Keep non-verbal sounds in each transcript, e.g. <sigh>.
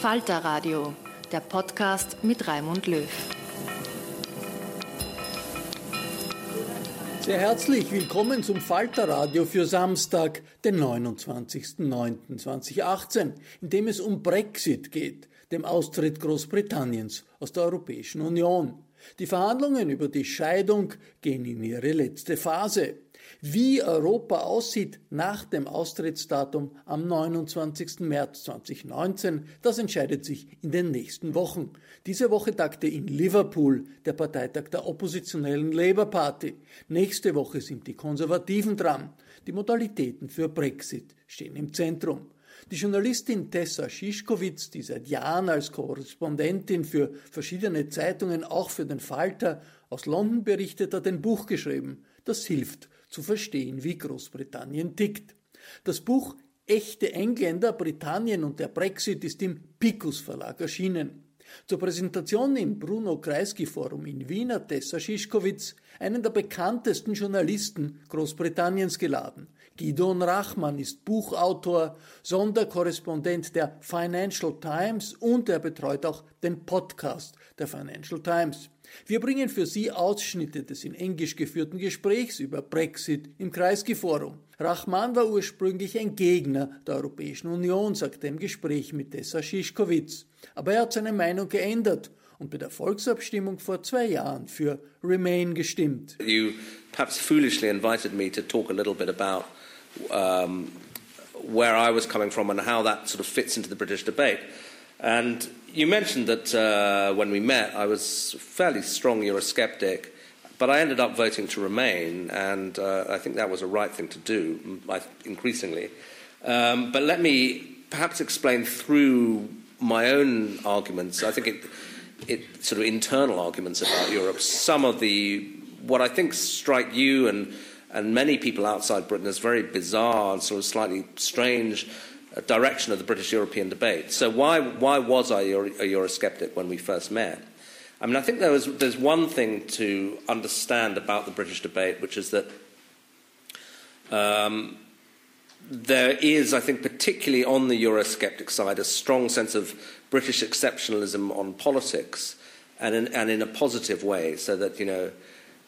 Falter Radio, der Podcast mit Raimund Löw. Sehr herzlich willkommen zum Falter Radio für Samstag, den 29.09.2018, in dem es um Brexit geht, dem Austritt Großbritanniens aus der Europäischen Union. Die Verhandlungen über die Scheidung gehen in ihre letzte Phase. Wie Europa aussieht nach dem Austrittsdatum am 29. März 2019, das entscheidet sich in den nächsten Wochen. Diese Woche tagte in Liverpool der Parteitag der oppositionellen Labour Party. Nächste Woche sind die Konservativen dran. Die Modalitäten für Brexit stehen im Zentrum. Die Journalistin Tessa Schischkowitz, die seit Jahren als Korrespondentin für verschiedene Zeitungen, auch für den Falter, aus London berichtet, hat ein Buch geschrieben. Das hilft zu verstehen, wie Großbritannien tickt. Das Buch Echte Engländer, Britannien und der Brexit ist im Picus Verlag erschienen. Zur Präsentation im Bruno Kreisky Forum in Wien hat Tessa Schischkowitz einen der bekanntesten Journalisten Großbritanniens geladen. Gidon Rachmann ist Buchautor, Sonderkorrespondent der Financial Times und er betreut auch den Podcast der Financial Times. Wir bringen für Sie Ausschnitte des in Englisch geführten Gesprächs über Brexit im Kreisky-Forum. Rachman war ursprünglich ein Gegner der Europäischen Union, sagt er im Gespräch mit Tessa Schischkowitz. Aber er hat seine Meinung geändert und bei der Volksabstimmung vor zwei Jahren für Remain gestimmt. You perhaps foolishly invited me to talk a little bit about um, where I was coming from and how that sort of fits into the British debate. And you mentioned that uh, when we met, I was fairly strong Eurosceptic, but I ended up voting to remain, and uh, I think that was a right thing to do, increasingly. Um, but let me perhaps explain through my own arguments. I think it, it sort of internal arguments about Europe. Some of the what I think strike you and and many people outside Britain as very bizarre and sort of slightly strange direction of the British European debate. So, why, why was I a Eurosceptic when we first met? I mean, I think there was, there's one thing to understand about the British debate, which is that um, there is, I think, particularly on the Eurosceptic side, a strong sense of British exceptionalism on politics, and in, and in a positive way, so that, you know,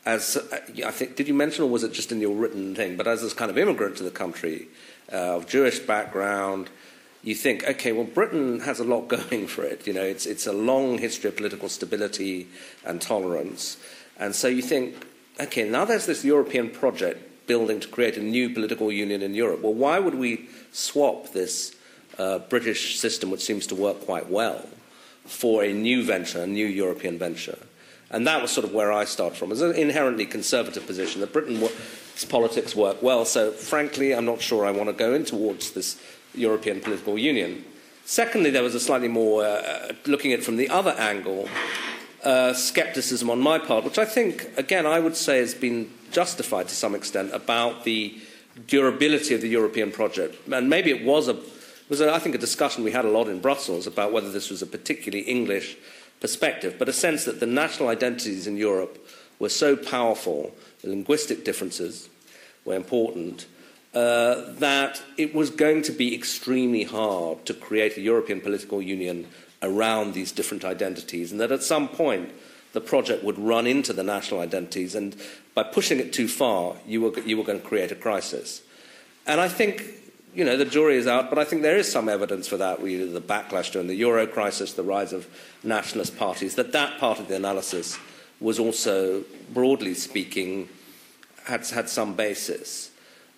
as I think, did you mention, or was it just in your written thing? But as this kind of immigrant to the country, uh, of Jewish background, you think, okay, well, Britain has a lot <laughs> going for it. You know, it's, it's a long history of political stability and tolerance. And so you think, okay, now there's this European project building to create a new political union in Europe. Well, why would we swap this uh, British system, which seems to work quite well, for a new venture, a new European venture? And that was sort of where I started from. It's an inherently conservative position that Britain politics work well. So, frankly, I'm not sure I want to go in towards this European political union. Secondly, there was a slightly more, uh, looking at it from the other angle, uh, skepticism on my part, which I think, again, I would say has been justified to some extent about the durability of the European project. And maybe it was a, was a, I think, a discussion we had a lot in Brussels about whether this was a particularly English perspective, but a sense that the national identities in Europe were so powerful, the linguistic differences were important, uh, that it was going to be extremely hard to create a European political union around these different identities, and that at some point the project would run into the national identities, and by pushing it too far, you were, you were going to create a crisis. And I think, you know, the jury is out, but I think there is some evidence for that, the backlash during the euro crisis, the rise of nationalist parties, that that part of the analysis was also, broadly speaking, had, had some basis.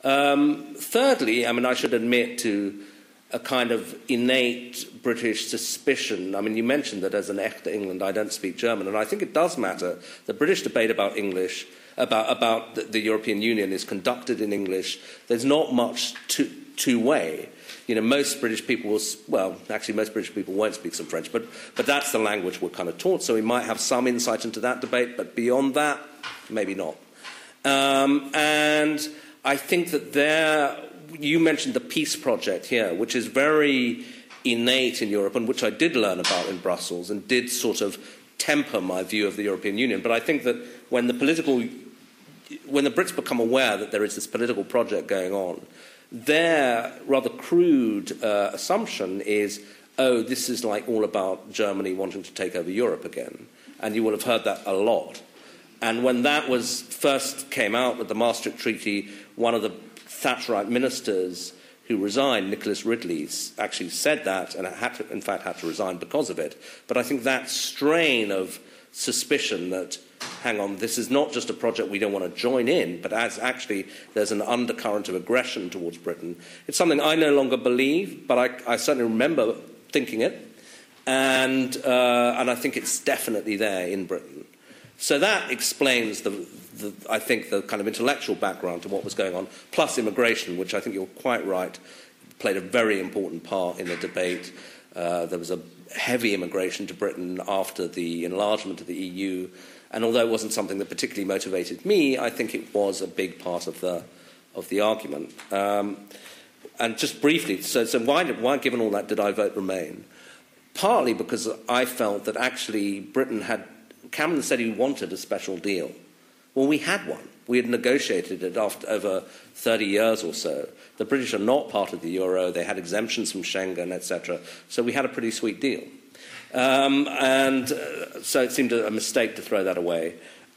Um, thirdly, I mean, I should admit to a kind of innate British suspicion. I mean, you mentioned that as an Echte England, I don't speak German, and I think it does matter. The British debate about English, about, about the, the European Union, is conducted in English. There's not much two, way. You know, most British people will, well, actually, most British people won't speak some French, but, but that's the language we're kind of taught, so we might have some insight into that debate, but beyond that, maybe not. Um, and I think that there, you mentioned the peace project here, which is very innate in Europe and which I did learn about in Brussels and did sort of temper my view of the European Union. But I think that when the political, when the Brits become aware that there is this political project going on, their rather crude uh, assumption is, oh, this is like all about Germany wanting to take over Europe again. And you will have heard that a lot. And when that was first came out with the Maastricht Treaty, one of the Thatcherite ministers who resigned, Nicholas Ridley, actually said that and had to, in fact had to resign because of it. But I think that strain of suspicion that, hang on, this is not just a project we don't want to join in, but as actually there's an undercurrent of aggression towards Britain, it's something I no longer believe, but I, I certainly remember thinking it. And, uh, and I think it's definitely there in Britain. So that explains the, the, I think, the kind of intellectual background to what was going on, plus immigration, which I think you're quite right, played a very important part in the debate. Uh, there was a heavy immigration to Britain after the enlargement of the EU, and although it wasn't something that particularly motivated me, I think it was a big part of the, of the argument. Um, and just briefly, so, so why, why, given all that, did I vote Remain? Partly because I felt that actually Britain had, Cameron said he wanted a special deal. Well, we had one. We had negotiated it after over 30 years or so. The British are not part of the euro. They had exemptions from Schengen, etc. So we had a pretty sweet deal. Um, and uh, so it seemed a, mistake to throw that away.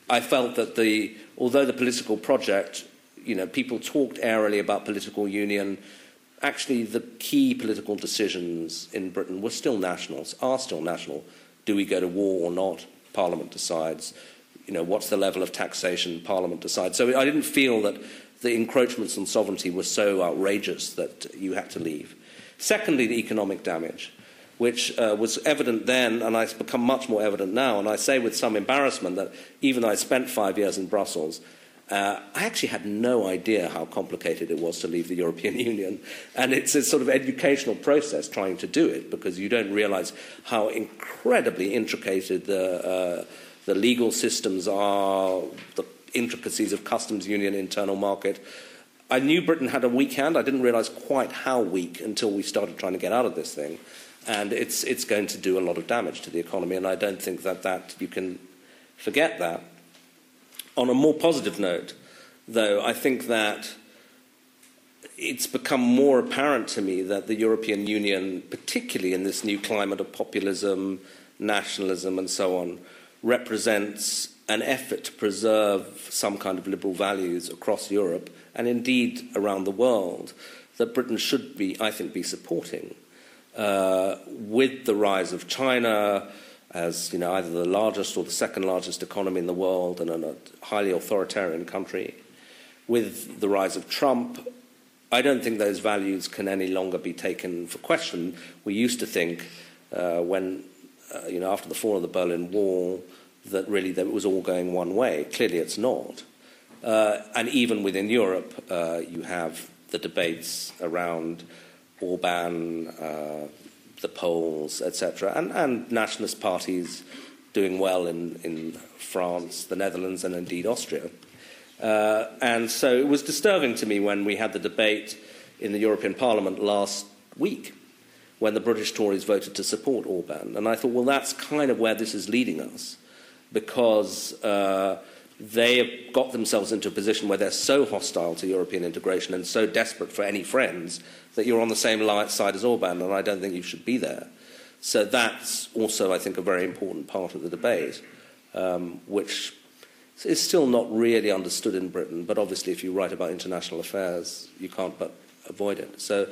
I felt that the, although the political project, you know, people talked airily about political union, actually the key political decisions in Britain were still national, are still national. Do we go to war or not? Parliament decides you know, what's the level of taxation Parliament decides. So I didn't feel that the encroachments on sovereignty were so outrageous that you had to leave. Secondly, the economic damage, which uh, was evident then and has become much more evident now. And I say with some embarrassment that even though I spent five years in Brussels, uh, I actually had no idea how complicated it was to leave the European <laughs> Union. And it's a sort of educational process trying to do it because you don't realize how incredibly intricated the. Uh, the legal systems are, the intricacies of customs union, internal market. I knew Britain had a weak hand. I didn't realize quite how weak until we started trying to get out of this thing. And it's, it's going to do a lot of damage to the economy, and I don't think that, that you can forget that. On a more positive note, though, I think that it's become more apparent to me that the European Union, particularly in this new climate of populism, nationalism, and so on, represents an effort to preserve some kind of liberal values across Europe and indeed around the world that Britain should be, I think, be supporting. Uh, with the rise of China as you know, either the largest or the second largest economy in the world and a highly authoritarian country, with the rise of Trump, I don't think those values can any longer be taken for question. We used to think uh, when uh, you know, after the fall of the Berlin Wall, that really that it was all going one way. Clearly, it's not. Uh, and even within Europe, uh, you have the debates around Orban, uh, the Poles, etc., and, and nationalist parties doing well in, in France, the Netherlands, and indeed Austria. Uh, and so it was disturbing to me when we had the debate in the European Parliament last week when the British Tories voted to support Orban. And I thought, well, that's kind of where this is leading us because uh, they have got themselves into a position where they're so hostile to European integration and so desperate for any friends that you're on the same side as Orban, and I don't think you should be there. So that's also, I think, a very important part of the debate, um, which is still not really understood in Britain. But obviously, if you write about international affairs, you can't but avoid it. So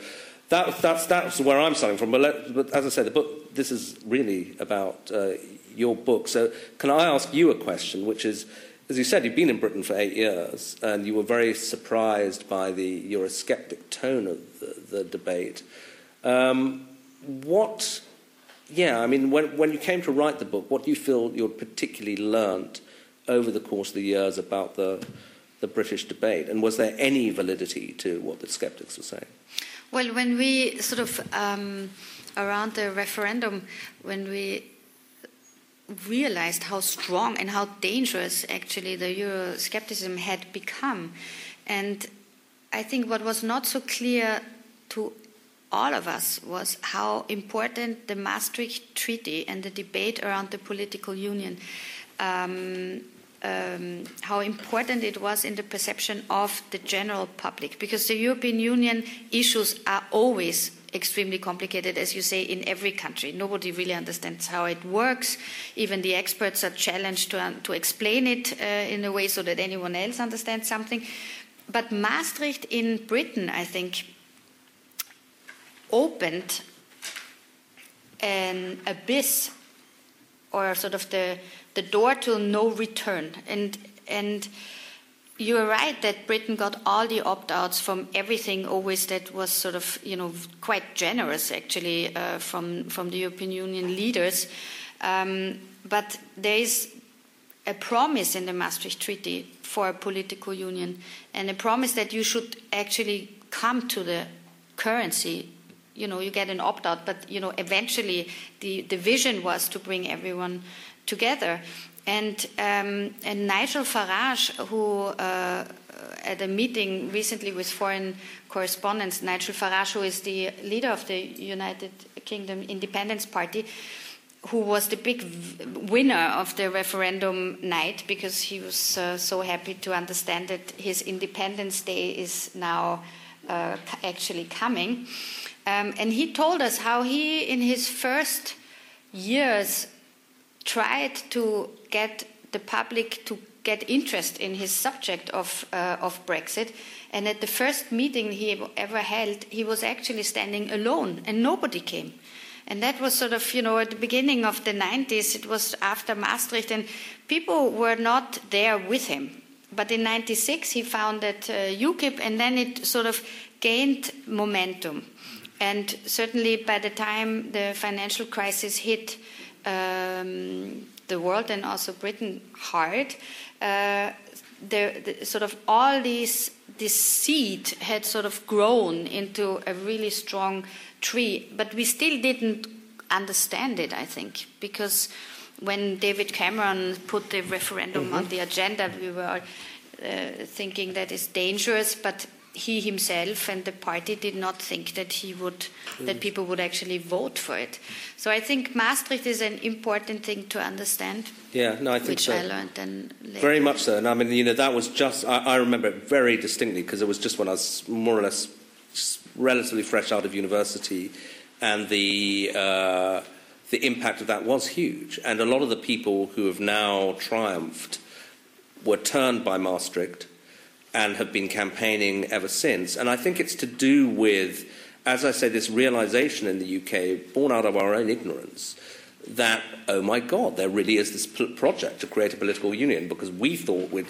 that, that's, that's where I'm starting from. But, let, but, as I said, the book, this is really about uh, your book. So can I ask you a question, which is, as you said, you've been in Britain for eight years, and you were very surprised by the Eurosceptic tone of the, the debate. Um, what, yeah, I mean, when, when you came to write the book, what do you feel you'd particularly learnt over the course of the years about the, the British debate? And was there any validity to what the skeptics were saying? Well, when we sort of, um, around the referendum, when we realized how strong and how dangerous actually the Euroscepticism had become. And I think what was not so clear to all of us was how important the Maastricht Treaty and the debate around the political union, um, um, how important it was in the perception of the general public, because the European Union issues are always extremely complicated, as you say, in every country. Nobody really understands how it works. Even the experts are challenged to, um, to explain it uh, in a way so that anyone else understands something. But Maastricht in Britain, I think, opened an abyss or sort of the, the door to no return. And, and you're right that Britain got all the opt-outs from everything always that was sort of you know quite generous actually uh, from from the European Union leaders, um, but there is a promise in the Maastricht Treaty for a political union and a promise that you should actually come to the currency. You know, you get an opt-out, but you know eventually the the vision was to bring everyone together. And, um, and Nigel Farage, who uh, at a meeting recently with foreign correspondents, Nigel Farage, who is the leader of the United Kingdom Independence Party, who was the big winner of the referendum night because he was uh, so happy to understand that his Independence Day is now uh, actually coming. Um, and he told us how he, in his first years tried to get the public to get interest in his subject of, uh, of Brexit. And at the first meeting he ever held, he was actually standing alone, and nobody came. And that was sort of, you know, at the beginning of the 90s, it was after Maastricht, and people were not there with him. But in 96, he founded uh, UKIP, and then it sort of gained momentum. And certainly by the time the financial crisis hit, um, the world and also Britain hard, uh, the, the, sort of all these this seed had sort of grown into a really strong tree, but we still didn't understand it. I think because when David Cameron put the referendum mm-hmm. on the agenda, we were uh, thinking that is dangerous, but he himself and the party did not think that he would that people would actually vote for it. So I think Maastricht is an important thing to understand. Yeah, no, I think which so. I learned then later. Very much so. And I mean, you know, that was just I, I remember it very distinctly because it was just when I was more or less relatively fresh out of university, and the. Uh, the impact of that was huge, and a lot of the people who have now triumphed were turned by Maastricht and have been campaigning ever since. And I think it's to do with, as I say, this realization in the UK, born out of our own ignorance, that, oh my God, there really is this project to create a political union because we thought we'd,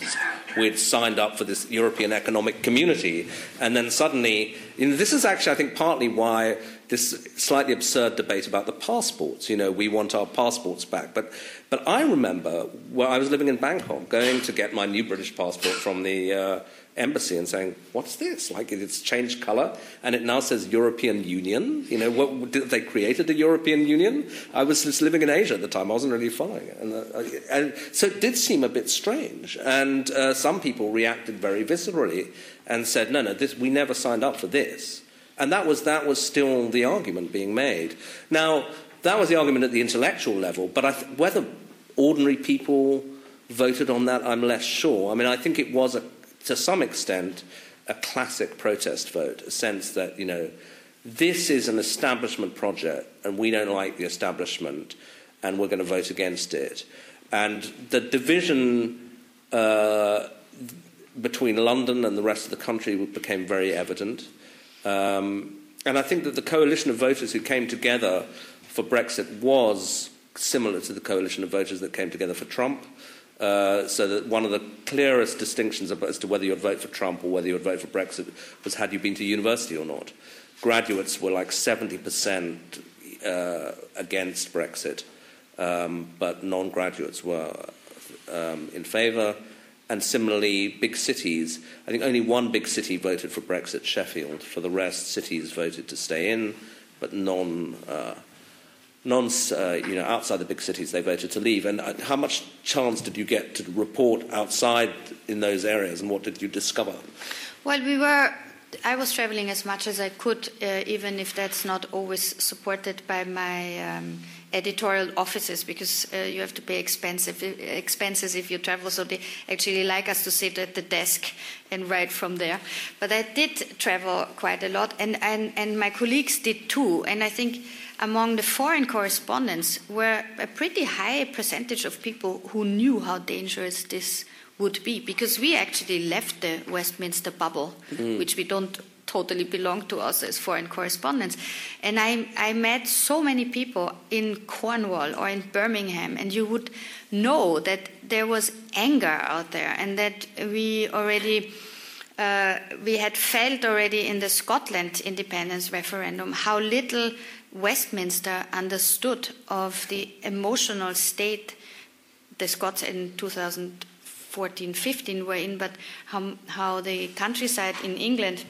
we'd signed up for this European Economic Community. And then suddenly, you know, this is actually, I think, partly why this slightly absurd debate about the passports. You know, we want our passports back. But, but I remember when I was living in Bangkok, going to get my new British passport from the uh, embassy and saying, "What's this? Like it's changed color and it now says European Union. You know, what did they created the European Union? I was just living in Asia at the time. I wasn't really following it, and, uh, and so it did seem a bit strange. And uh, some people reacted very viscerally and said, "No, no, this, we never signed up for this." And that was that was still the argument being made. Now that was the argument at the intellectual level, but th- whether ordinary people voted on that, I'm less sure. I mean, I think it was a to some extent, a classic protest vote, a sense that, you know, this is an establishment project and we don't like the establishment and we're going to vote against it. And the division uh, between London and the rest of the country became very evident. Um, and I think that the coalition of voters who came together for Brexit was similar to the coalition of voters that came together for Trump. Uh, so that one of the clearest distinctions as to whether you'd vote for Trump or whether you'd vote for Brexit was had you been to university or not. Graduates were like 70% uh, against Brexit, um, but non graduates were um, in favour. And similarly, big cities, I think only one big city voted for Brexit, Sheffield. For the rest, cities voted to stay in, but non. Uh, non, uh, you know, outside the big cities, they voted to leave. And uh, how much chance did you get to report outside in those areas, and what did you discover? Well, we were. I was traveling as much as I could, uh, even if that's not always supported by my um, editorial offices, because uh, you have to pay expensive expenses if you travel. So they actually like us to sit at the desk and write from there. But I did travel quite a lot, and and, and my colleagues did too. And I think among the foreign correspondents were a pretty high percentage of people who knew how dangerous this would be because we actually left the Westminster bubble, mm. which we don't totally belong to us as foreign correspondents. And I, I met so many people in Cornwall or in Birmingham, and you would know that there was anger out there and that we already. Uh, we had felt already in the Scotland independence referendum how little Westminster understood of the emotional state the Scots in 2014 15 were in, but how, how the countryside in England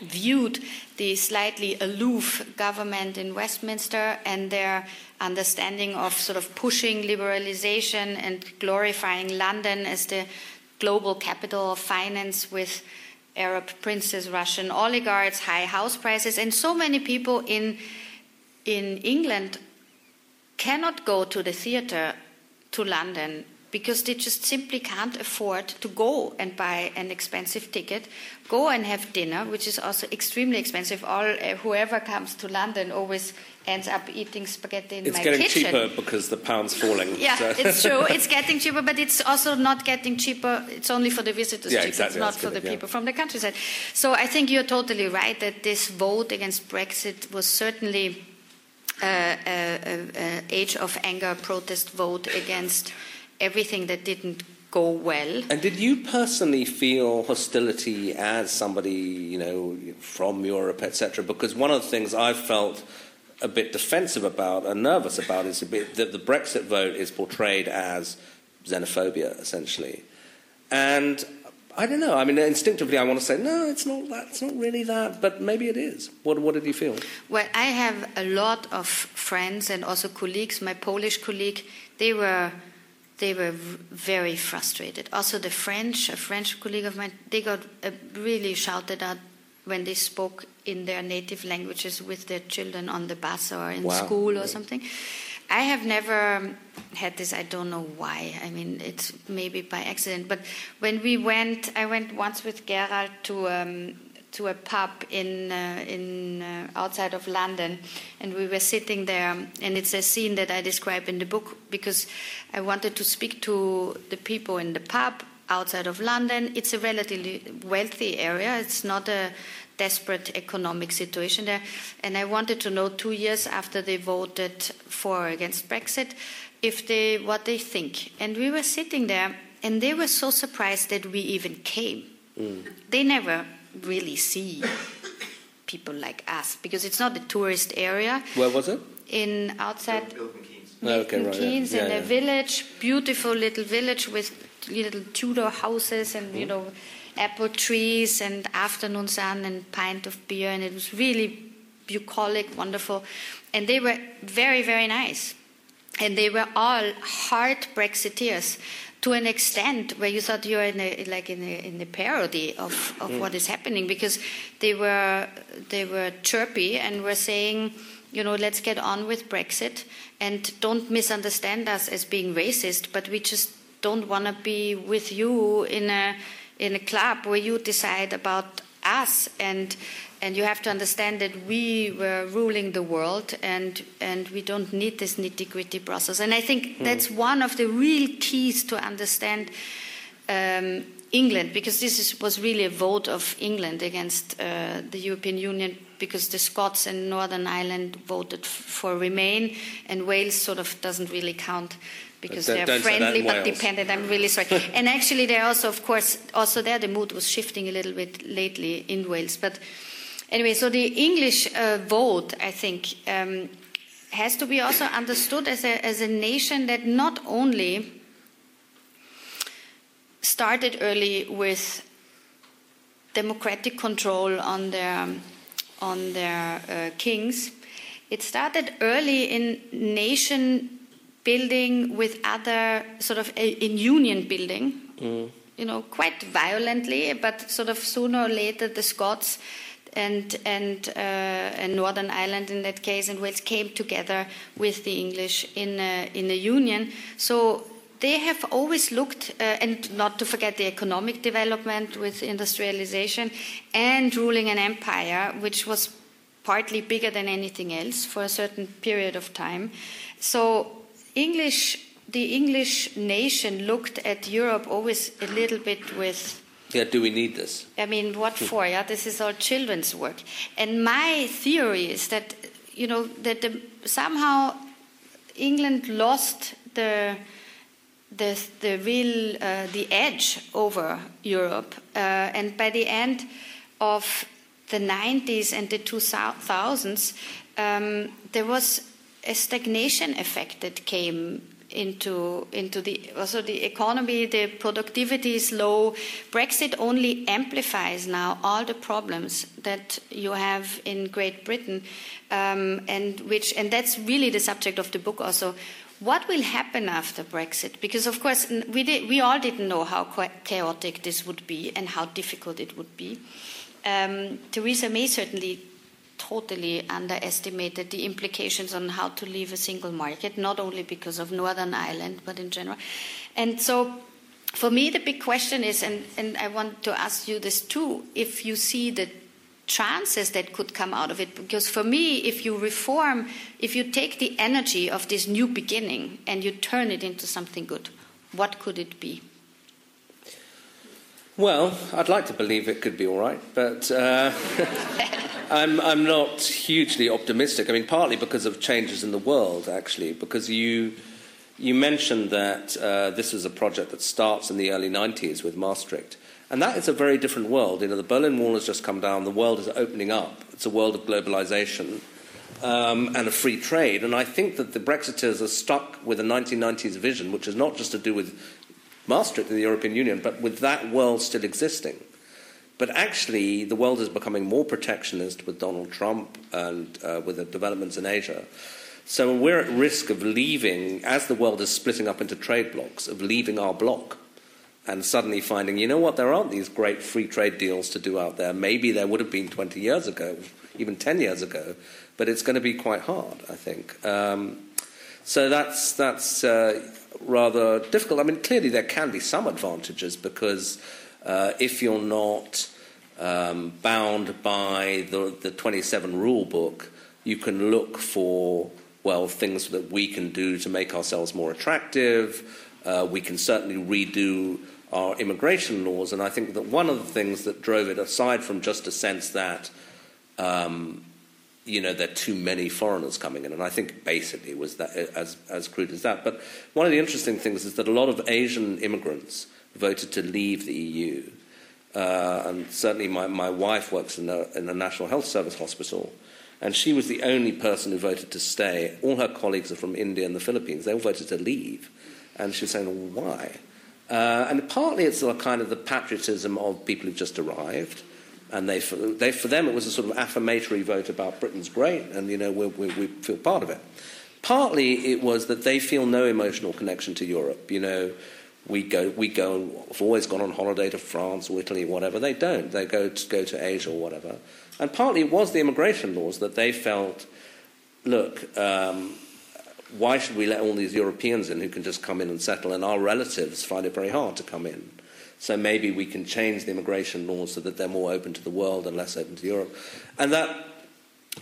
viewed the slightly aloof government in Westminster and their understanding of sort of pushing liberalization and glorifying London as the global capital of finance with Arab princes, Russian oligarchs, high house prices, and so many people in in England cannot go to the theatre to London because they just simply can't afford to go and buy an expensive ticket, go and have dinner, which is also extremely expensive. All uh, whoever comes to London always ends up eating spaghetti in it's my kitchen. It's getting cheaper because the pound's falling. <laughs> Yeah, so. it's true. <laughs> It's getting cheaper, but it's also not getting cheaper. It's only for the visitors yeah, cheaper. Exactly. It's not for the yeah. people from the countryside. So I think you're totally right that this vote against Brexit was certainly uh, uh, age of anger protest vote against everything that didn't go well. And did you personally feel hostility as somebody, you know, from Europe, etc.? Because one of the things I felt a bit defensive about and nervous about is a bit that the Brexit vote is portrayed as xenophobia, essentially. And I don't know. I mean, instinctively, I want to say no. It's not that. It's not really that. But maybe it is. What What did you feel? Well, I have a lot of friends and also colleagues. My Polish colleague, they were they were very frustrated. Also, the French, a French colleague of mine, they got uh, really shouted at when they spoke in their native languages with their children on the bus or in wow. school or something. I have never had this. I don't know why. I mean, it's maybe by accident. But when we went, I went once with Gerald to um, to a pub in uh, in uh, outside of London, and we were sitting there. And it's a scene that I describe in the book because I wanted to speak to the people in the pub outside of London. It's a relatively wealthy area. It's not a desperate economic situation there. And I wanted to know two years after they voted for or against Brexit if they what they think. And we were sitting there and they were so surprised that we even came. Mm. They never really see people like us because it's not a tourist area. Where was it? In outside Milton Keynes, Milton right. Keynes Yeah, in yeah. a village, beautiful little village with little Tudor houses and Mm-hmm. you know apple trees and afternoon sun and pint of beer and it was really bucolic, wonderful, and they were very very nice, and they were all hard Brexiteers to an extent where you thought you were in a, like in a, in a parody of, of mm. what is happening because they were they were chirpy and were saying you know let's get on with Brexit and don't misunderstand us as being racist but we just don't want to be with you in a in a club where you decide about us and and you have to understand that we were ruling the world and and we don't need this nitty gritty process. And I think that's one of the real keys to understand um, England because this is, was really a vote of England against uh, the European Union because the Scots and Northern Ireland voted for Remain and Wales sort of doesn't really count because Don't- they're don't say that friendly but dependent. I'm really sorry. and actually, there also, of course, also there the mood was shifting a little bit lately in Wales. But anyway, so the English uh, vote, I think, um, has to be also understood as a as a nation that not only started early with democratic control on their on their uh, kings. It started early in nation building with other sort of uh, in union building. You know, quite violently, but sort of sooner or later the Scots and and uh, and Northern Ireland in that case and Wales came together with the English in a, in a union. So they have always looked, uh, and not to forget the economic development with industrialization and ruling an empire, which was partly bigger than anything else for a certain period of time. So English, the English nation looked at Europe always a little bit with Yeah, do we need this? I mean, what for? Yeah, this is all children's work. And my theory is that, you know, that the, somehow England lost the the the real uh, the edge over Europe, uh, and by the end of the 90s and the 2000s, um, there was a stagnation effect that came into into the also the economy the productivity is low. Brexit only amplifies now all the problems that you have in great britain um, and which and that's really the subject of the book also. What will happen after brexit? Because of course we did, we all didn't know how chaotic this would be and how difficult it would be. Um, theresa may certainly totally underestimated the implications on how to leave a single market, not only because of Northern Ireland, but in general. And so, for me, the big question is, and, and I want to ask you this too, if you see the chances that could come out of it. Because for me, if you reform, if you take the energy of this new beginning and you turn it into something good, what could it be? Well, I'd like to believe it could be all right, but uh, <laughs> I'm, I'm not hugely optimistic. I mean, partly because of changes in the world, actually, because you, you mentioned that uh, this is a project that starts in the early 90s with Maastricht. And that is a very different world. You know, the Berlin Wall has just come down, the world is opening up. It's a world of globalization um, and of free trade. And I think that the Brexiteers are stuck with a 1990s vision, which is not just to do with Maastricht in the European Union, but with that world still existing. But actually, the world is becoming more protectionist with Donald Trump and uh, with the developments in Asia. So we're at risk of leaving, as the world is splitting up into trade blocks, of leaving our block and suddenly finding, you know what, there aren't these great free trade deals to do out there. Maybe there would have been 20 years ago, even 10 years ago, but it's going to be quite hard, I think. Um, so that's, that's uh, rather difficult. I mean, clearly there can be some advantages because uh, if you're not um, bound by the, the 27 rule book, you can look for, well, things that we can do to make ourselves more attractive. Uh, we can certainly redo our immigration laws. And I think that one of the things that drove it, aside from just a sense that um, you know, there are too many foreigners coming in. And I think basically was that, as, as crude as that. But one of the interesting things is that a lot of Asian immigrants voted to leave the EU. uh, and certainly my, my wife works in a, in a National Health Service hospital, and she was the only person who voted to stay. All her colleagues are from India and the Philippines. They all voted to leave. And she was saying, well, why? Uh, and partly it's a kind of the patriotism of people who've just arrived. And they, for, they, for them, it was a sort of affirmatory vote about Britain's great, and, you know, we, we, feel part of it. Partly it was that they feel no emotional connection to Europe. You know, we go, we go have always gone on holiday to France or Italy, whatever. They don't. They go to, go to Asia or whatever. And partly it was the immigration laws that they felt, look, um, why should we let all these Europeans in who can just come in and settle, and our relatives find it very hard to come in? So maybe we can change the immigration laws so that they're more open to the world and less open to Europe. And that,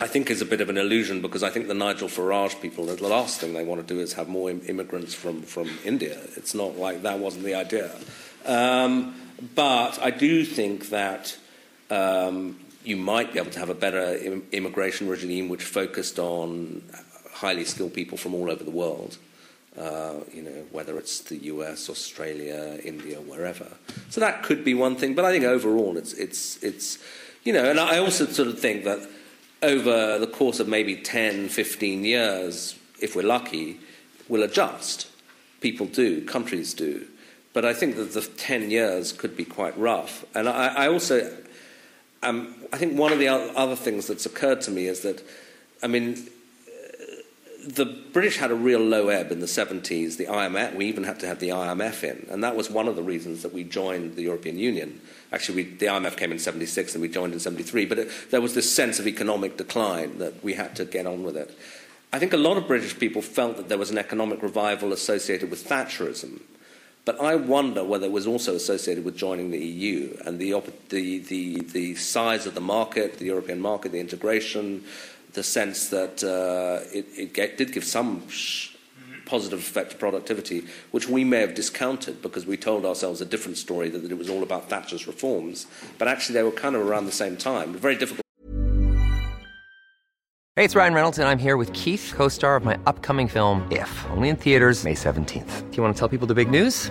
I think, is a bit of an illusion because I think the Nigel Farage people, the last thing they want to do is have more immigrants from, from India. It's not like that wasn't the idea. Um, but I do think that um, you might be able to have a better Im- immigration regime which focused on highly skilled people from all over the world. Uh, you know, whether it's the US, Australia, India, wherever. So that could be one thing, but I think overall it's, it's, it's you know, and I also sort of think that over the course of maybe 10, 15 years, if we're lucky, we'll adjust. People do, countries do. But I think that the 10 years could be quite rough. And I, I also um, I think one of the other things that's occurred to me is that, I mean, the British had a real low ebb in the 70s. The IMF, we even had to have the IMF in, and that was one of the reasons that we joined the European Union. Actually, we, the IMF came in 76 and we joined in 73, but it, there was this sense of economic decline that we had to get on with it. I think a lot of British people felt that there was an economic revival associated with Thatcherism but I wonder whether it was also associated with joining the EU and the, the, the, the size of the market, the European market, the integration, the sense that uh, it, it get, did give some positive effect to productivity, which we may have discounted because we told ourselves a different story that, that it was all about Thatcher's reforms. But actually, they were kind of around the same time. Very difficult. Hey, it's Ryan Reynolds, and I'm here with Keith, co star of my upcoming film, If, only in theaters, May 17th. Do you want to tell people the big news?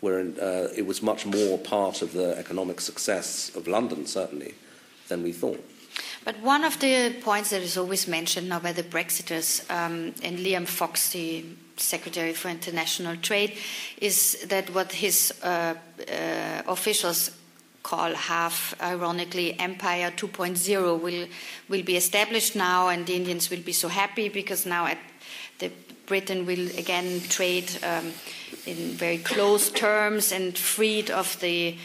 where uh, it was much more part of the economic success of London, certainly, than we thought. But one of the points that is always mentioned now by the Brexiters um, and Liam Fox, the Secretary for International Trade, is that what his uh, uh, officials call half ironically Empire 2.0 will will be established now, and the Indians will be so happy because now at the Britain will again trade um, in very close terms and freed of the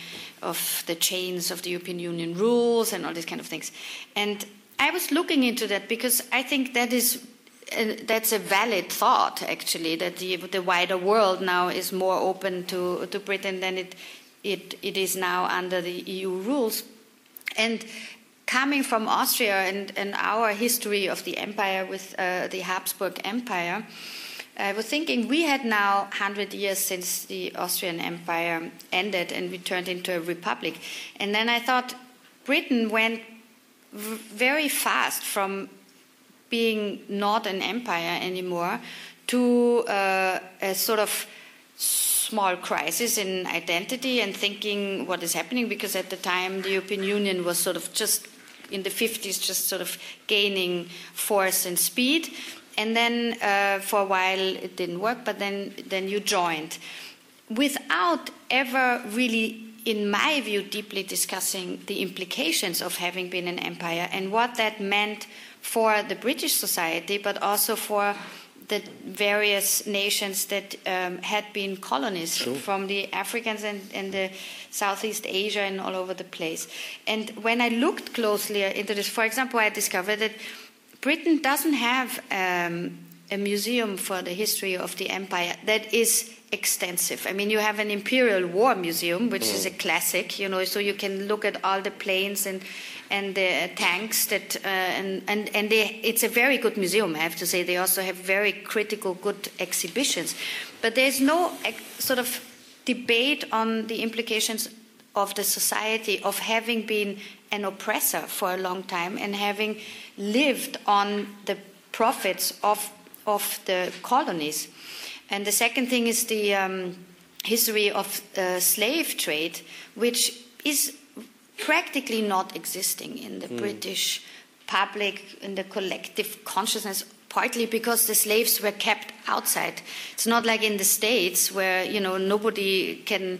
of the chains of the European Union rules and all these kind of things. And I was looking into that because I think that is uh, that's a valid thought actually that the, the wider world now is more open to, to Britain than it, it it is now under the EU rules. And coming from Austria and, and our history of the empire with uh, the Habsburg Empire, I was thinking we had now 100 years since the Austrian Empire ended and we turned into a republic. And then I thought Britain went very fast from being not an empire anymore to uh, a sort of small crisis in identity and thinking what is happening because at the time the European Union was sort of just in the 50s just sort of gaining force and speed. And then uh, for a while it didn't work, but then, then you joined. Without ever really, in my view, deeply discussing the implications of having been an empire and what that meant for the British society, but also for the various nations that um, had been colonies sure. from the Africans and, and, the Southeast Asia and all over the place. And when I looked closely into this, for example, I discovered that Britain doesn't have um, a museum for the history of the empire that is extensive. I mean, you have an Imperial War Museum, which mm. is a classic, you know, so you can look at all the planes and and the tanks that uh, and and and they, it's a very good museum. I have to say, they also have very critical, good exhibitions, but there's no sort of debate on the implications of the society of having been an oppressor for a long time and having lived on the profits of of the colonies. And the second thing is the um, history of uh, slave trade, which is practically not existing in the mm. British public, in the collective consciousness, partly because the slaves were kept outside. It's not like in the States where, you know, nobody can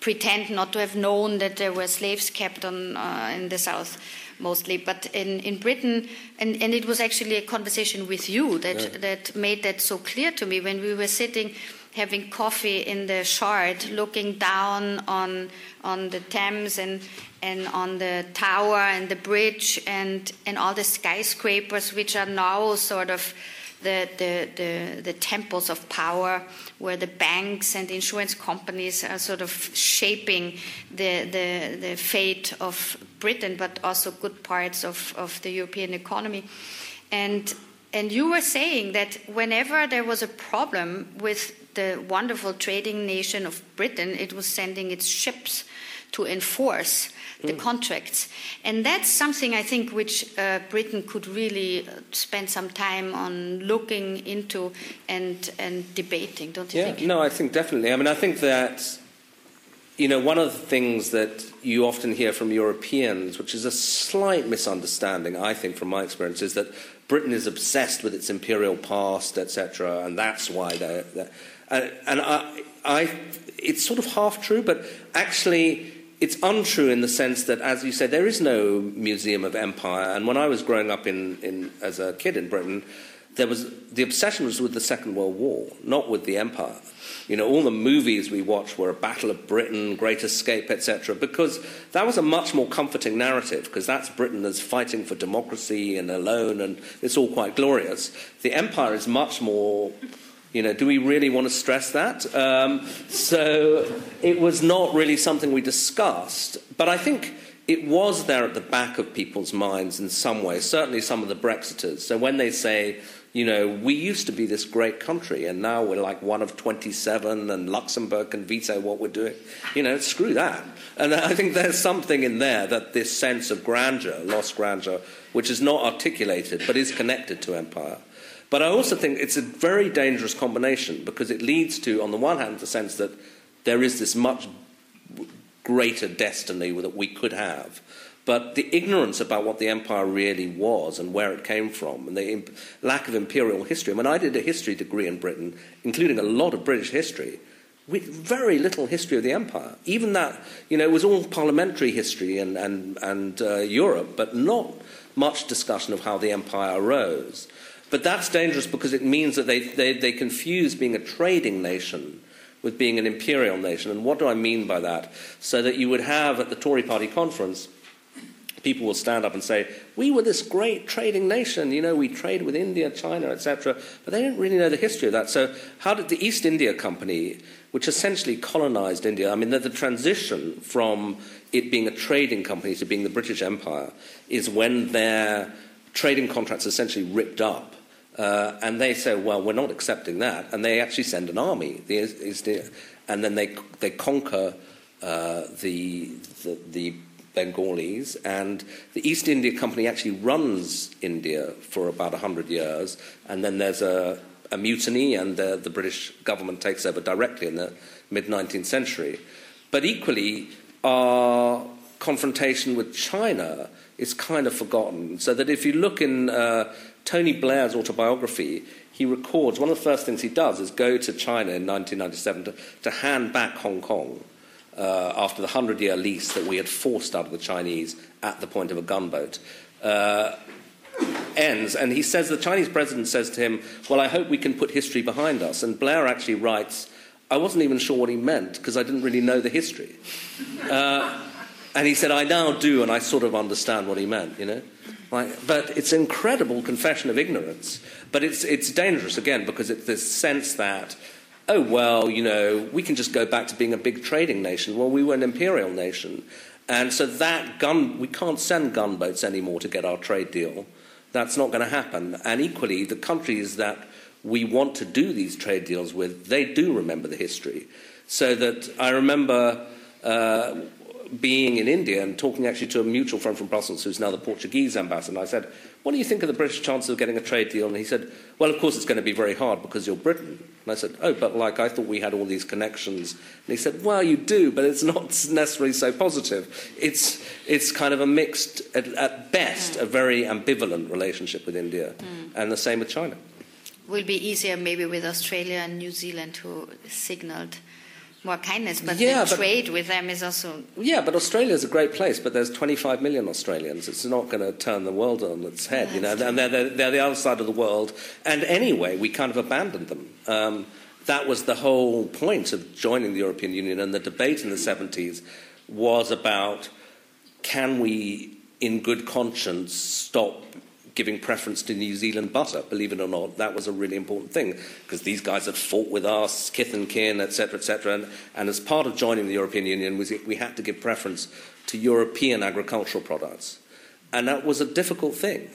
pretend not to have known that there were slaves kept on, uh, in the South mostly. But in, in Britain, and, and it was actually a conversation with you that, yeah. that made that so clear to me when we were sitting having coffee in the Shard, looking down on on the Thames and and on the tower and the bridge and and all the skyscrapers, which are now sort of the, the, the, the, temples of power where the banks and insurance companies are sort of shaping the, the, the fate of Britain, but also good parts of, of the European economy. And, and you were saying that whenever there was a problem with the wonderful trading nation of Britain, it was sending its ships to enforce the mm. contracts. And that's something I think which uh, Britain could really uh, spend some time on looking into and, and debating, don't you yeah, think? No, I think definitely. I mean, I think that, you know, one of the things that you often hear from Europeans, which is a slight misunderstanding, I think, from my experience, is that Britain is obsessed with its imperial past, etc., and that's why they're. they're and I, I, it's sort of half true, but actually, it's untrue in the sense that, as you said, there is no museum of empire. And when I was growing up in, in, as a kid in Britain, there was the obsession was with the Second World War, not with the empire. You know, all the movies we watched were a Battle of Britain, Great Escape, etc., because that was a much more comforting narrative, because that's Britain as fighting for democracy and alone, and it's all quite glorious. The empire is much more you know, do we really want to stress that? Um, so it was not really something we discussed. But I think it was there at the back of people's minds in some way, certainly some of the Brexiters. So when they say, you know, we used to be this great country and now we're like one of 27 and Luxembourg can veto what we're doing, you know, screw that. And I think there's something in there that this sense of grandeur, lost grandeur, which is not articulated but is connected to empire but I also think it's a very dangerous combination because it leads to, on the one hand, the sense that there is this much greater destiny that we could have. But the ignorance about what the empire really was and where it came from, and the imp- lack of imperial history. I mean, I did a history degree in Britain, including a lot of British history, with very little history of the empire. Even that, you know, it was all parliamentary history and, and, and uh, Europe, but not much discussion of how the empire arose. But that's dangerous because it means that they, they, they confuse being a trading nation with being an imperial nation. And what do I mean by that? So that you would have at the Tory party conference, people will stand up and say, We were this great trading nation, you know, we trade with India, China, etc. But they didn't really know the history of that. So, how did the East India Company, which essentially colonized India, I mean, the, the transition from it being a trading company to being the British Empire is when their trading contracts essentially ripped up uh, and they say, well, we're not accepting that. And they actually send an army. and then they, they conquer uh, the, the, the, Bengalis. And the East India Company actually runs India for about 100 years. And then there's a, a mutiny, and the, the British government takes over directly in the mid 19th century. But equally, our confrontation with China is kind of forgotten. So that if you look in uh, Tony Blair's autobiography, he records one of the first things he does is go to China in 1997 to, to hand back Hong Kong uh, after the 100 year lease that we had forced out of the Chinese at the point of a gunboat. Uh, ends, and he says the Chinese president says to him, Well, I hope we can put history behind us. And Blair actually writes, I wasn't even sure what he meant because I didn't really know the history. Uh, and he said, I now do, and I sort of understand what he meant, you know? Like, but it's incredible confession of ignorance. But it's, it's dangerous, again, because it's this sense that, oh, well, you know, we can just go back to being a big trading nation. Well, we were an imperial nation. And so that gun, we can't send gunboats anymore to get our trade deal. That's not going to happen. And equally, the countries that we want to do these trade deals with, they do remember the history. So that I remember uh, being in India and talking actually to a mutual friend from Brussels who's now the Portuguese ambassador. And I said, What do you think of the British chances of getting a trade deal? And he said, Well, of course it's going to be very hard because you're Britain. And I said, Oh, but like I thought we had all these connections. And he said, Well, you do, but it's not necessarily so positive. It's, it's kind of a mixed, at, at best, a very ambivalent relationship with India. Mm. And the same with China. Will be easier maybe with Australia and New Zealand who signaled more kindness, but yeah, the but, trade with them is also. Yeah, but Australia is a great place, but there's 25 million Australians. It's not going to turn the world on its head, you know, and they're, they're, they're, the other side of the world. And anyway, we kind of abandoned them. Um, that was the whole point of joining the European Union, and the debate in the 70s was about can we, in good conscience, stop giving preference to New Zealand butter. Believe it or not, that was a really important thing because these guys had fought with us, kith and kin, etc., etc. And, and as part of joining the European Union, we, we had to give preference to European agricultural products. And that was a difficult thing.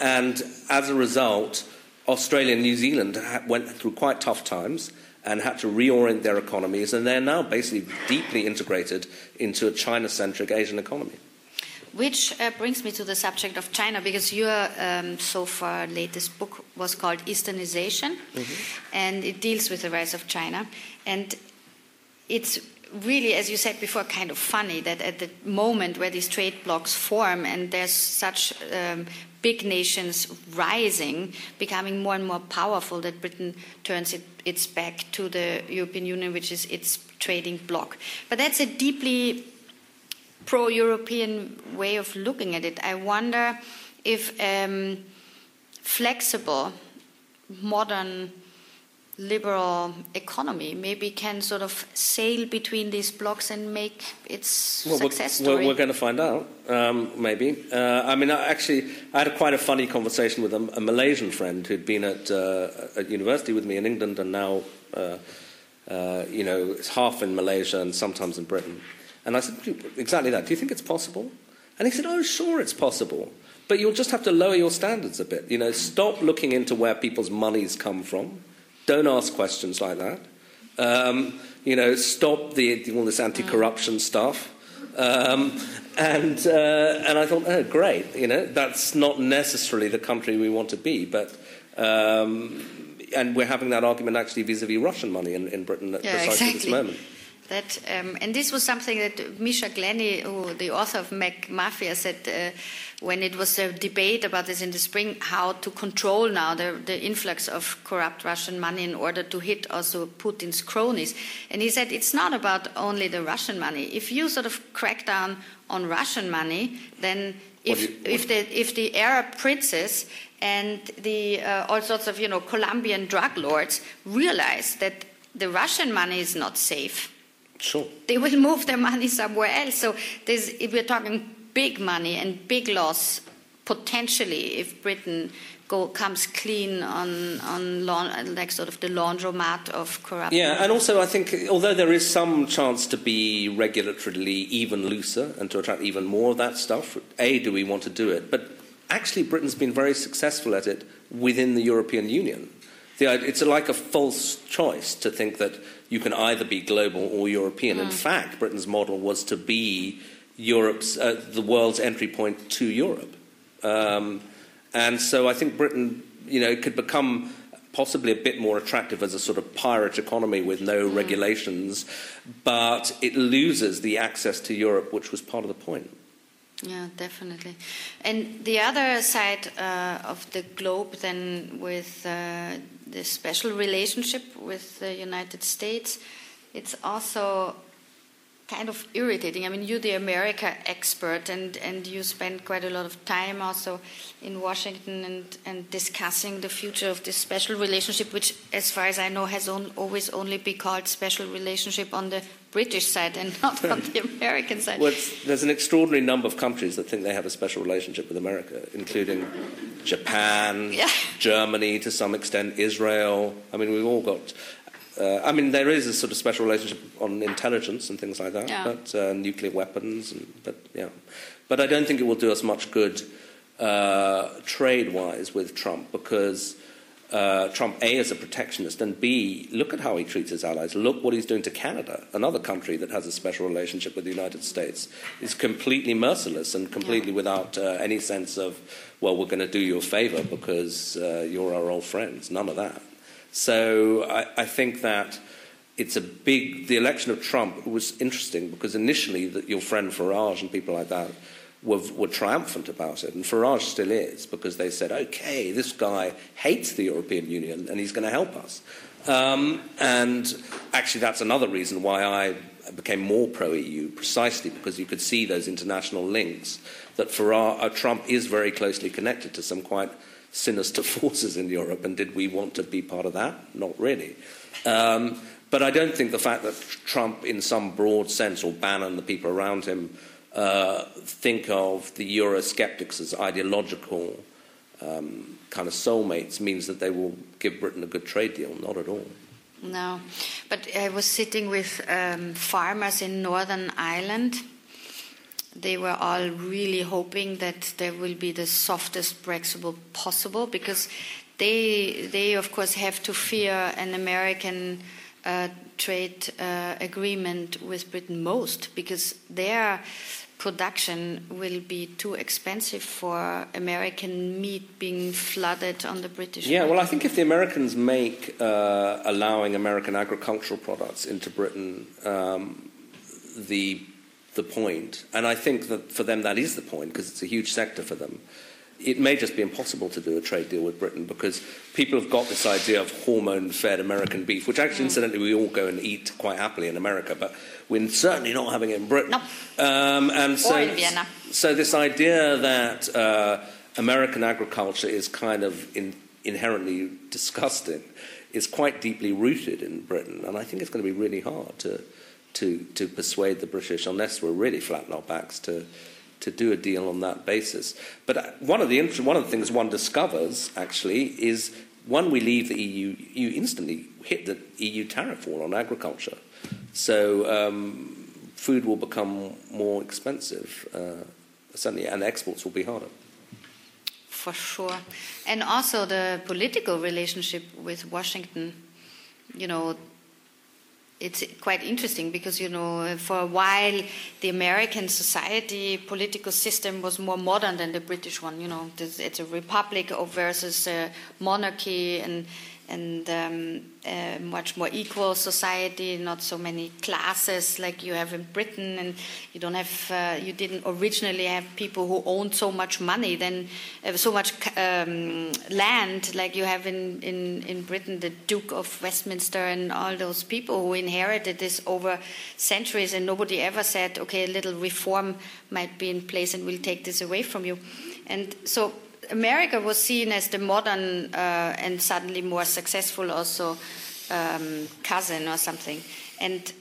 And as a result, Australia and New Zealand went through quite tough times and had to reorient their economies, and they're now basically deeply integrated into a China centric Asian economy. Which uh, brings me to the subject of China, because your um, so far latest book was called Easternization, mm-hmm. and it deals with the rise of China. And it's really, as you said before, kind of funny that at the moment where these trade blocs form and there's such um, big nations rising, becoming more and more powerful, that Britain turns it, its back to the European Union, which is its trading bloc. But that's a deeply pro European way of looking at it. I wonder if um, flexible, modern, liberal economy maybe can sort of sail between these blocks and make its well, success story. We're, we're, going to find out, um, maybe. Uh, I mean, I actually, I had a quite a funny conversation with a, a Malaysian friend who'd been at, uh, at university with me in England and now, uh, uh you know, it's half in Malaysia and sometimes in Britain. And I said, exactly that. Do you think it's possible? And he said, oh, sure, it's possible. But you'll just have to lower your standards a bit. You know, stop looking into where people's money's come from. Don't ask questions like that. Um, you know, stop the, all this anti-corruption stuff. Um, and, uh, and I thought, oh, great. You know, that's not necessarily the country we want to be, but... Um, and we're having that argument actually vis-à-vis Russian money in, in Britain at yeah, precisely exactly. this moment. That, um, and this was something that Misha Glenny, who, the author of McMafia, said uh, when it was a debate about this in the spring, how to control now the, the, influx of corrupt Russian money in order to hit also Putin's cronies. And he said it's not about only the Russian money. If you sort of crack down on Russian money, then if, you, if, the, if the Arab princes and the, uh, all sorts of you know Colombian drug lords realize that the Russian money is not safe, Sure. They will move their money somewhere else. So if we're talking big money and big loss potentially if Britain go, comes clean on on like sort of the laundromat of corruption. Yeah, and also I think although there is some chance to be regulatorily even looser and to attract even more of that stuff, a do we want to do it? But actually, Britain's been very successful at it within the European Union. it's like a false choice to think that you can either be global or European. Mm. In fact, Britain's model was to be Europe's, uh, the world's entry point to Europe. Um, and so I think Britain, you know, could become possibly a bit more attractive as a sort of pirate economy with no mm. regulations, but it loses the access to Europe, which was part of the point. Yeah, definitely. And the other side uh, of the globe, then, with uh, the special relationship with the United States, it's also kind of irritating. I mean, you're the America expert, and, and you spend quite a lot of time also in Washington and, and discussing the future of this special relationship, which, as far as I know, has on, always only been called special relationship on the British side and not on the <laughs> American side. Well, there's an extraordinary number of countries that think they have a special relationship with America, including Japan, Yeah. Germany to some extent, Israel. I mean, we've all got. Uh, I mean, there is a sort of special relationship on intelligence and things like that, Yeah. but uh, nuclear weapons, and, but yeah. But I don't think it will do us much good uh, trade-wise with Trump because uh, Trump, A, is a protectionist, and B, look at how he treats his allies. Look what he's doing to Canada, another country that has a special relationship with the United States. He's completely merciless and completely without uh, any sense of, well, we're going to do you a favor because uh, you're our old friends. None of that. So I, I think that it's a big. The election of Trump was interesting because initially that your friend Farage and people like that were, were triumphant about it, and Farage still is because they said, okay, this guy hates the European Union and he's going to help us. Um, and actually, that's another reason why I became more pro EU, precisely because you could see those international links that Farage, uh, Trump is very closely connected to some quite sinister <laughs> forces in Europe, and did we want to be part of that? Not really. Um, but I don't think the fact that Trump, in some broad sense, or Bannon, the people around him, uh, think of the Eurosceptics as ideological um, kind of soulmates means that they will give Britain a good trade deal. Not at all. No, but I was sitting with um, farmers in Northern Ireland. They were all really hoping that there will be the softest Brexit possible because they, they of course, have to fear an American uh, trade uh, agreement with Britain most because their production will be too expensive for American meat being flooded on the British. Yeah, market. well, I think if the Americans make uh, allowing American agricultural products into Britain um, the the point, and I think that for them that is the point because it's a huge sector for them. It may just be impossible to do a trade deal with Britain because people have got this idea of hormone-fed American beef, which actually, incidentally, we all go and eat quite happily in America, but we're certainly not having it in Britain. No. Um, and so, in Vienna. so this idea that uh, American agriculture is kind of in, inherently disgusting is quite deeply rooted in Britain, and I think it's going to be really hard to to to persuade the British, unless we're really flat backs, to to do a deal on that basis. But uh, one of the one of the things one discovers actually is when we leave the EU, you instantly hit the EU tariff wall on agriculture. So um, food will become more expensive, uh, certainly, and exports will be harder. For sure. And also the political relationship with Washington, you know, it's quite interesting because, you know, for a while the American society political system was more modern than the British one. You know, it's a republic versus a monarchy and and um, a much more equal society, not so many classes like you have in Britain, and you don't have, uh, you didn't originally have people who owned so much money, then uh, so much um, land like you have in, in, in Britain, the Duke of Westminster and all those people who inherited this over centuries, and nobody ever said, okay, a little reform might be in place and we'll take this away from you. And so America was seen as the modern uh, and suddenly more successful also um, cousin or something. And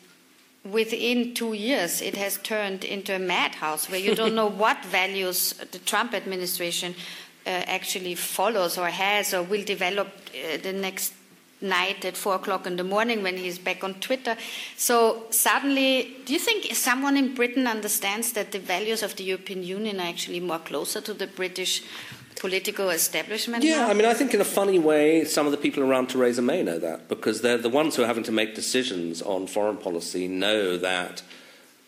within two years, it has turned into a madhouse where you don't <laughs> know what values the Trump administration uh, actually follows or has or will develop uh, the next night at four o'clock in the morning when he's back on Twitter. So suddenly, do you think someone in Britain understands that the values of the European Union are actually more closer to the British political establishment? Yeah, now? I mean, I think in a funny way, some of the people around Theresa May know that because they're the ones who are having to make decisions on foreign policy know that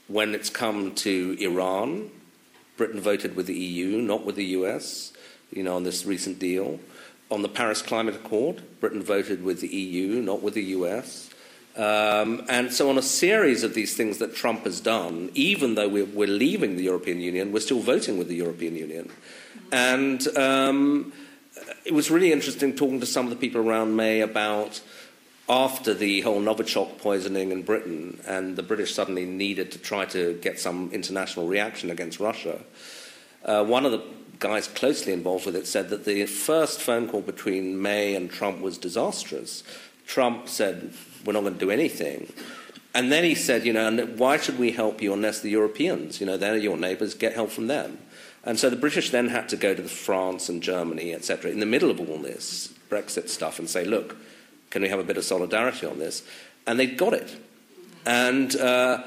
when it's come to Iran, Britain voted with the EU, not with the US, you know, on this recent deal. On the Paris Climate Accord, Britain voted with the EU, not with the US. Um, and so, on a series of these things that Trump has done, even though we're, we're leaving the European Union, we're still voting with the European Union. And um, it was really interesting talking to some of the people around May about after the whole Novichok poisoning in Britain, and the British suddenly needed to try to get some international reaction against Russia, uh, one of the guys closely involved with it said that the first phone call between May and Trump was disastrous. Trump said, We're not going to do anything. And then he said, You know, why should we help you unless the Europeans, you know, they're your neighbours, get help from them? And so the British then had to go to France and Germany, etc., in the middle of all this Brexit stuff and say, Look, can we have a bit of solidarity on this? And they got it. And, uh,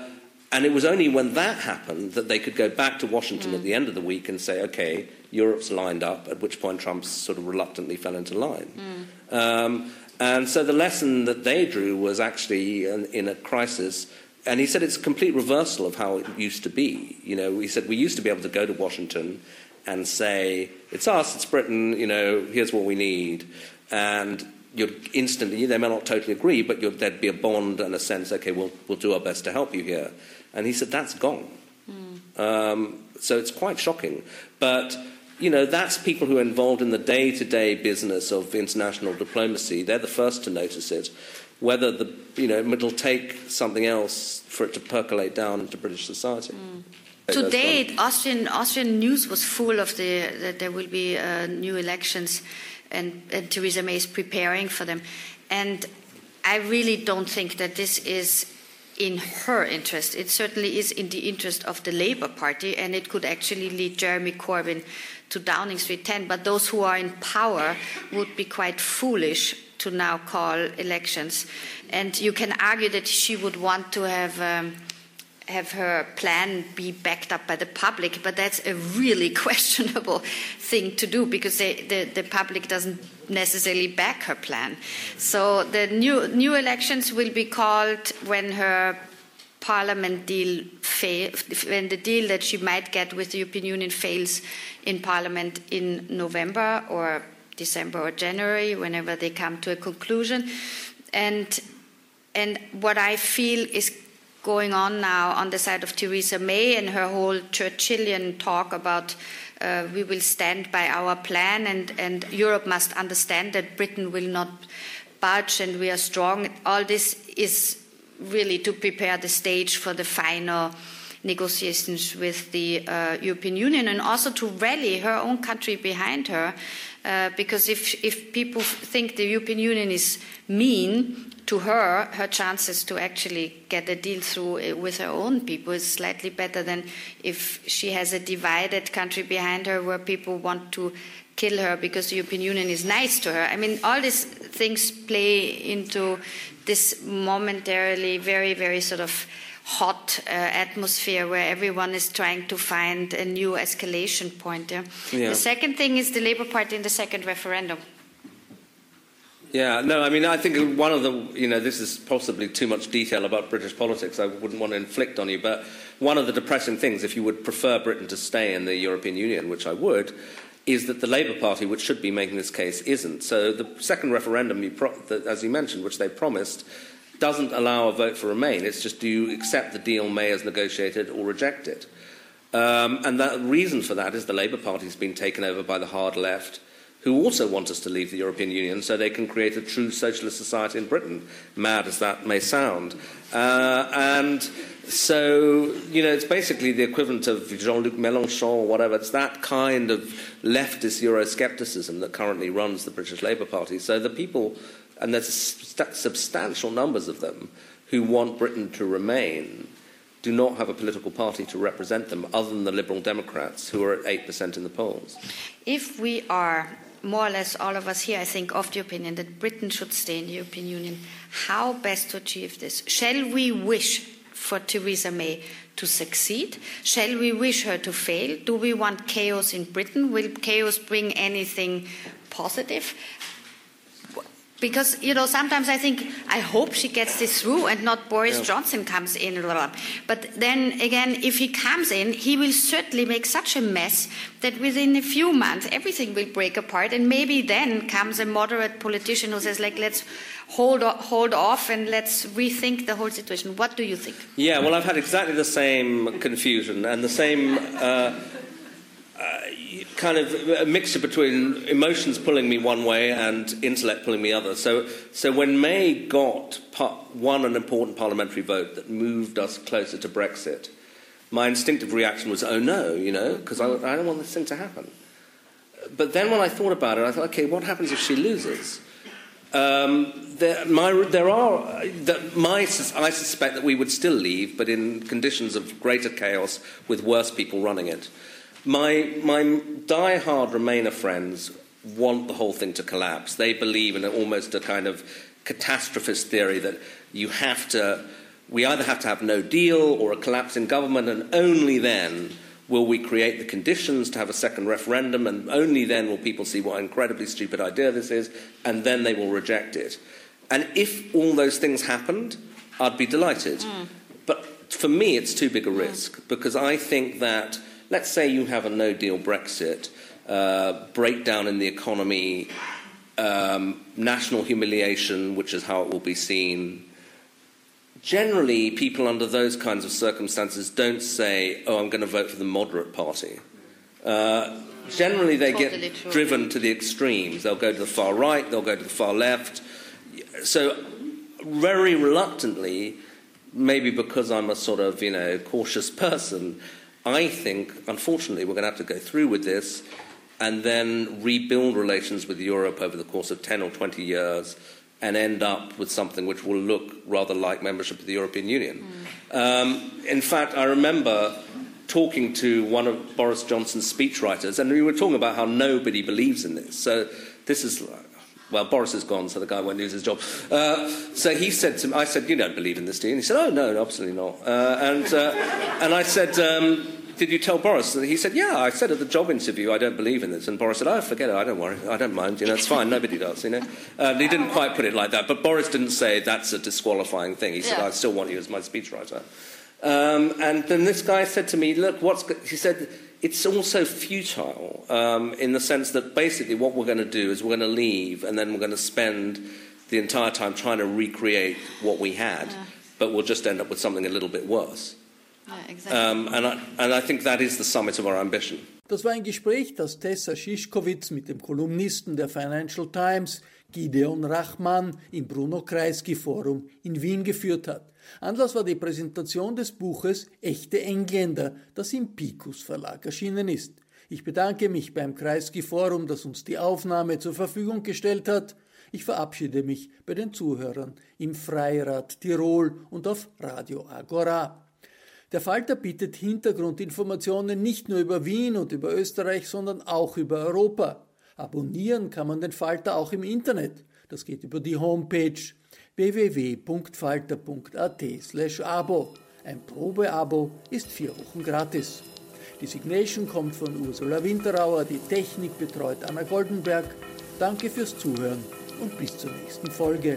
and it was only when that happened that they could go back to Washington mm. at the end of the week and say, okay, Europe's lined up, at which point Trump sort of reluctantly fell into line. Mm. Um, and so the lesson that they drew was actually in, in, a crisis. And he said it's a complete reversal of how it used to be. You know, he said we used to be able to go to Washington and say, it's us, it's Britain, you know, here's what we need. And you'd instantly, they may not totally agree, but there'd be a bond and a sense, okay, we'll, we'll do our best to help you here. And he said, that's gone. Mm. Um, so it's quite shocking. But, you know, that's people who are involved in the day to day business of international diplomacy. They're the first to notice it. Whether the, you know, it'll take something else for it to percolate down into British society. Mm. Today, Austrian, Austrian news was full of the, that there will be uh, new elections and, and Theresa May is preparing for them. And I really don't think that this is in her interest. It certainly is in the interest of the Labour Party, and it could actually lead Jeremy Corbyn to Downing Street 10. But those who are in power would be quite foolish to now call elections. And you can argue that she would want to have. Um, have her plan be backed up by the public, but that's a really <laughs> questionable thing to do because they, the, the public doesn't necessarily back her plan. So the new, new elections will be called when her parliament deal fail, when the deal that she might get with the European Union fails in parliament in November or December or January, whenever they come to a conclusion. And, and what I feel is going on now on the side of Theresa May and her whole Churchillian talk about uh, we will stand by our plan and, and Europe must understand that Britain will not budge and we are strong. All this is really to prepare the stage for the final negotiations with the uh, European Union and also to rally her own country behind her. Uh, because if, if people think the European Union is mean, to her, her chances to actually get a deal through uh, with her own people is slightly better than if she has a divided country behind her where people want to kill her because the European Union is nice to her. I mean, all these things play into this momentarily very, very sort of hot uh, atmosphere where everyone is trying to find a new escalation point. Yeah? Yeah. The second thing is the Labour Party in the second referendum. Yeah, no, I mean, I think one of the, you know, this is possibly too much detail about British politics. I wouldn't want to inflict on you, but one of the depressing things, if you would prefer Britain to stay in the European Union, which I would, is that the Labour Party, which should be making this case, isn't. So the second referendum, you pro- as you mentioned, which they promised, doesn't allow a vote for Remain. It's just do you accept the deal May has negotiated or reject it? Um, and the reason for that is the Labour Party has been taken over by the hard left who also want us to leave the European Union so they can create a true socialist society in Britain, mad as that may sound. Uh, and so, you know, it's basically the equivalent of Jean Luc Mélenchon or whatever. It's that kind of leftist Euroscepticism that currently runs the British Labour Party. So the people, and there's substantial numbers of them, who want Britain to remain do not have a political party to represent them other than the Liberal Democrats, who are at 8% in the polls. If we are more or less all of us here, I think, of the opinion that Britain should stay in the European Union. How best to achieve this? Shall we wish for Theresa May to succeed? Shall we wish her to fail? Do we want chaos in Britain? Will chaos bring anything positive? Because you know sometimes I think I hope she gets this through and not Boris yeah. Johnson comes in. And but then again, if he comes in, he will certainly make such a mess that within a few months everything will break apart, and maybe then comes a moderate politician who says like let's hold hold off and let's rethink the whole situation. What do you think? Yeah, well, I've had exactly the same confusion and the same. Uh, kind of a mixture between emotions pulling me one way and intellect pulling me other. So, so when May got won an important parliamentary vote that moved us closer to Brexit, my instinctive reaction was, oh no, you know, because I, I don't want this thing to happen. But then when I thought about it, I thought, okay, what happens if she loses? Um, there, my, there are, that my, I suspect that we would still leave, but in conditions of greater chaos with worse people running it. My, my die-hard Remainer friends want the whole thing to collapse. They believe in almost a kind of catastrophist theory that you have to, we either have to have no deal or a collapse in government, and only then will we create the conditions to have a second referendum, and only then will people see what an incredibly stupid idea this is, and then they will reject it. And if all those things happened, I'd be delighted. Mm. But for me, it's too big a risk mm. because I think that, let's say you have a no deal Brexit, uh, breakdown in the economy, um, national humiliation, which is how it will be seen. Generally, people under those kinds of circumstances don't say, oh, I'm going to vote for the moderate party. Uh, generally, they totally get true. driven to the extremes. They'll go to the far right, they'll go to the far left so very reluctantly, maybe because I'm a sort of, you know, cautious person, I think, unfortunately, we're going to have to go through with this and then rebuild relations with Europe over the course of 10 or 20 years and end up with something which will look rather like membership of the European Union. Mm. Um, in fact, I remember talking to one of Boris Johnson's speechwriters, and we were talking about how nobody believes in this. So this is well, Boris is gone, so the guy won't lose his job. Uh, so he said to me, I said, You don't believe in this, do you? And he said, Oh, no, absolutely not. Uh, and, uh, and I said, um, Did you tell Boris? And he said, Yeah, I said at the job interview, I don't believe in this. And Boris said, Oh, forget it, I don't worry, I don't mind, you know, it's fine, nobody does, you know. And he didn't quite put it like that, but Boris didn't say that's a disqualifying thing. He said, yeah. I still want you as my speechwriter. Um, and then this guy said to me, Look, what's. He said, it's also futile um, in the sense that basically what we're going to do is we're going to leave and then we're going to spend the entire time trying to recreate what we had, yeah. but we'll just end up with something a little bit worse. Yeah, exactly. and, I, and I think that is the summit of our ambition. Das war ein Gespräch, das Tessa Schischkowitz mit dem Kolumnisten der Financial Times, Gideon Rachmann, im Bruno Kreisky Forum in Wien geführt hat. Anlass war die Präsentation des Buches Echte Engländer, das im Picus Verlag erschienen ist. Ich bedanke mich beim Kreisky Forum, das uns die Aufnahme zur Verfügung gestellt hat. Ich verabschiede mich bei den Zuhörern im Freirad Tirol und auf Radio Agora. Der Falter bietet Hintergrundinformationen nicht nur über Wien und über Österreich, sondern auch über Europa. Abonnieren kann man den Falter auch im Internet. Das geht über die Homepage www.falter.at/abo. Ein Probeabo ist vier Wochen gratis. Die Signation kommt von Ursula Winterauer, die Technik betreut Anna Goldenberg. Danke fürs Zuhören und bis zur nächsten Folge.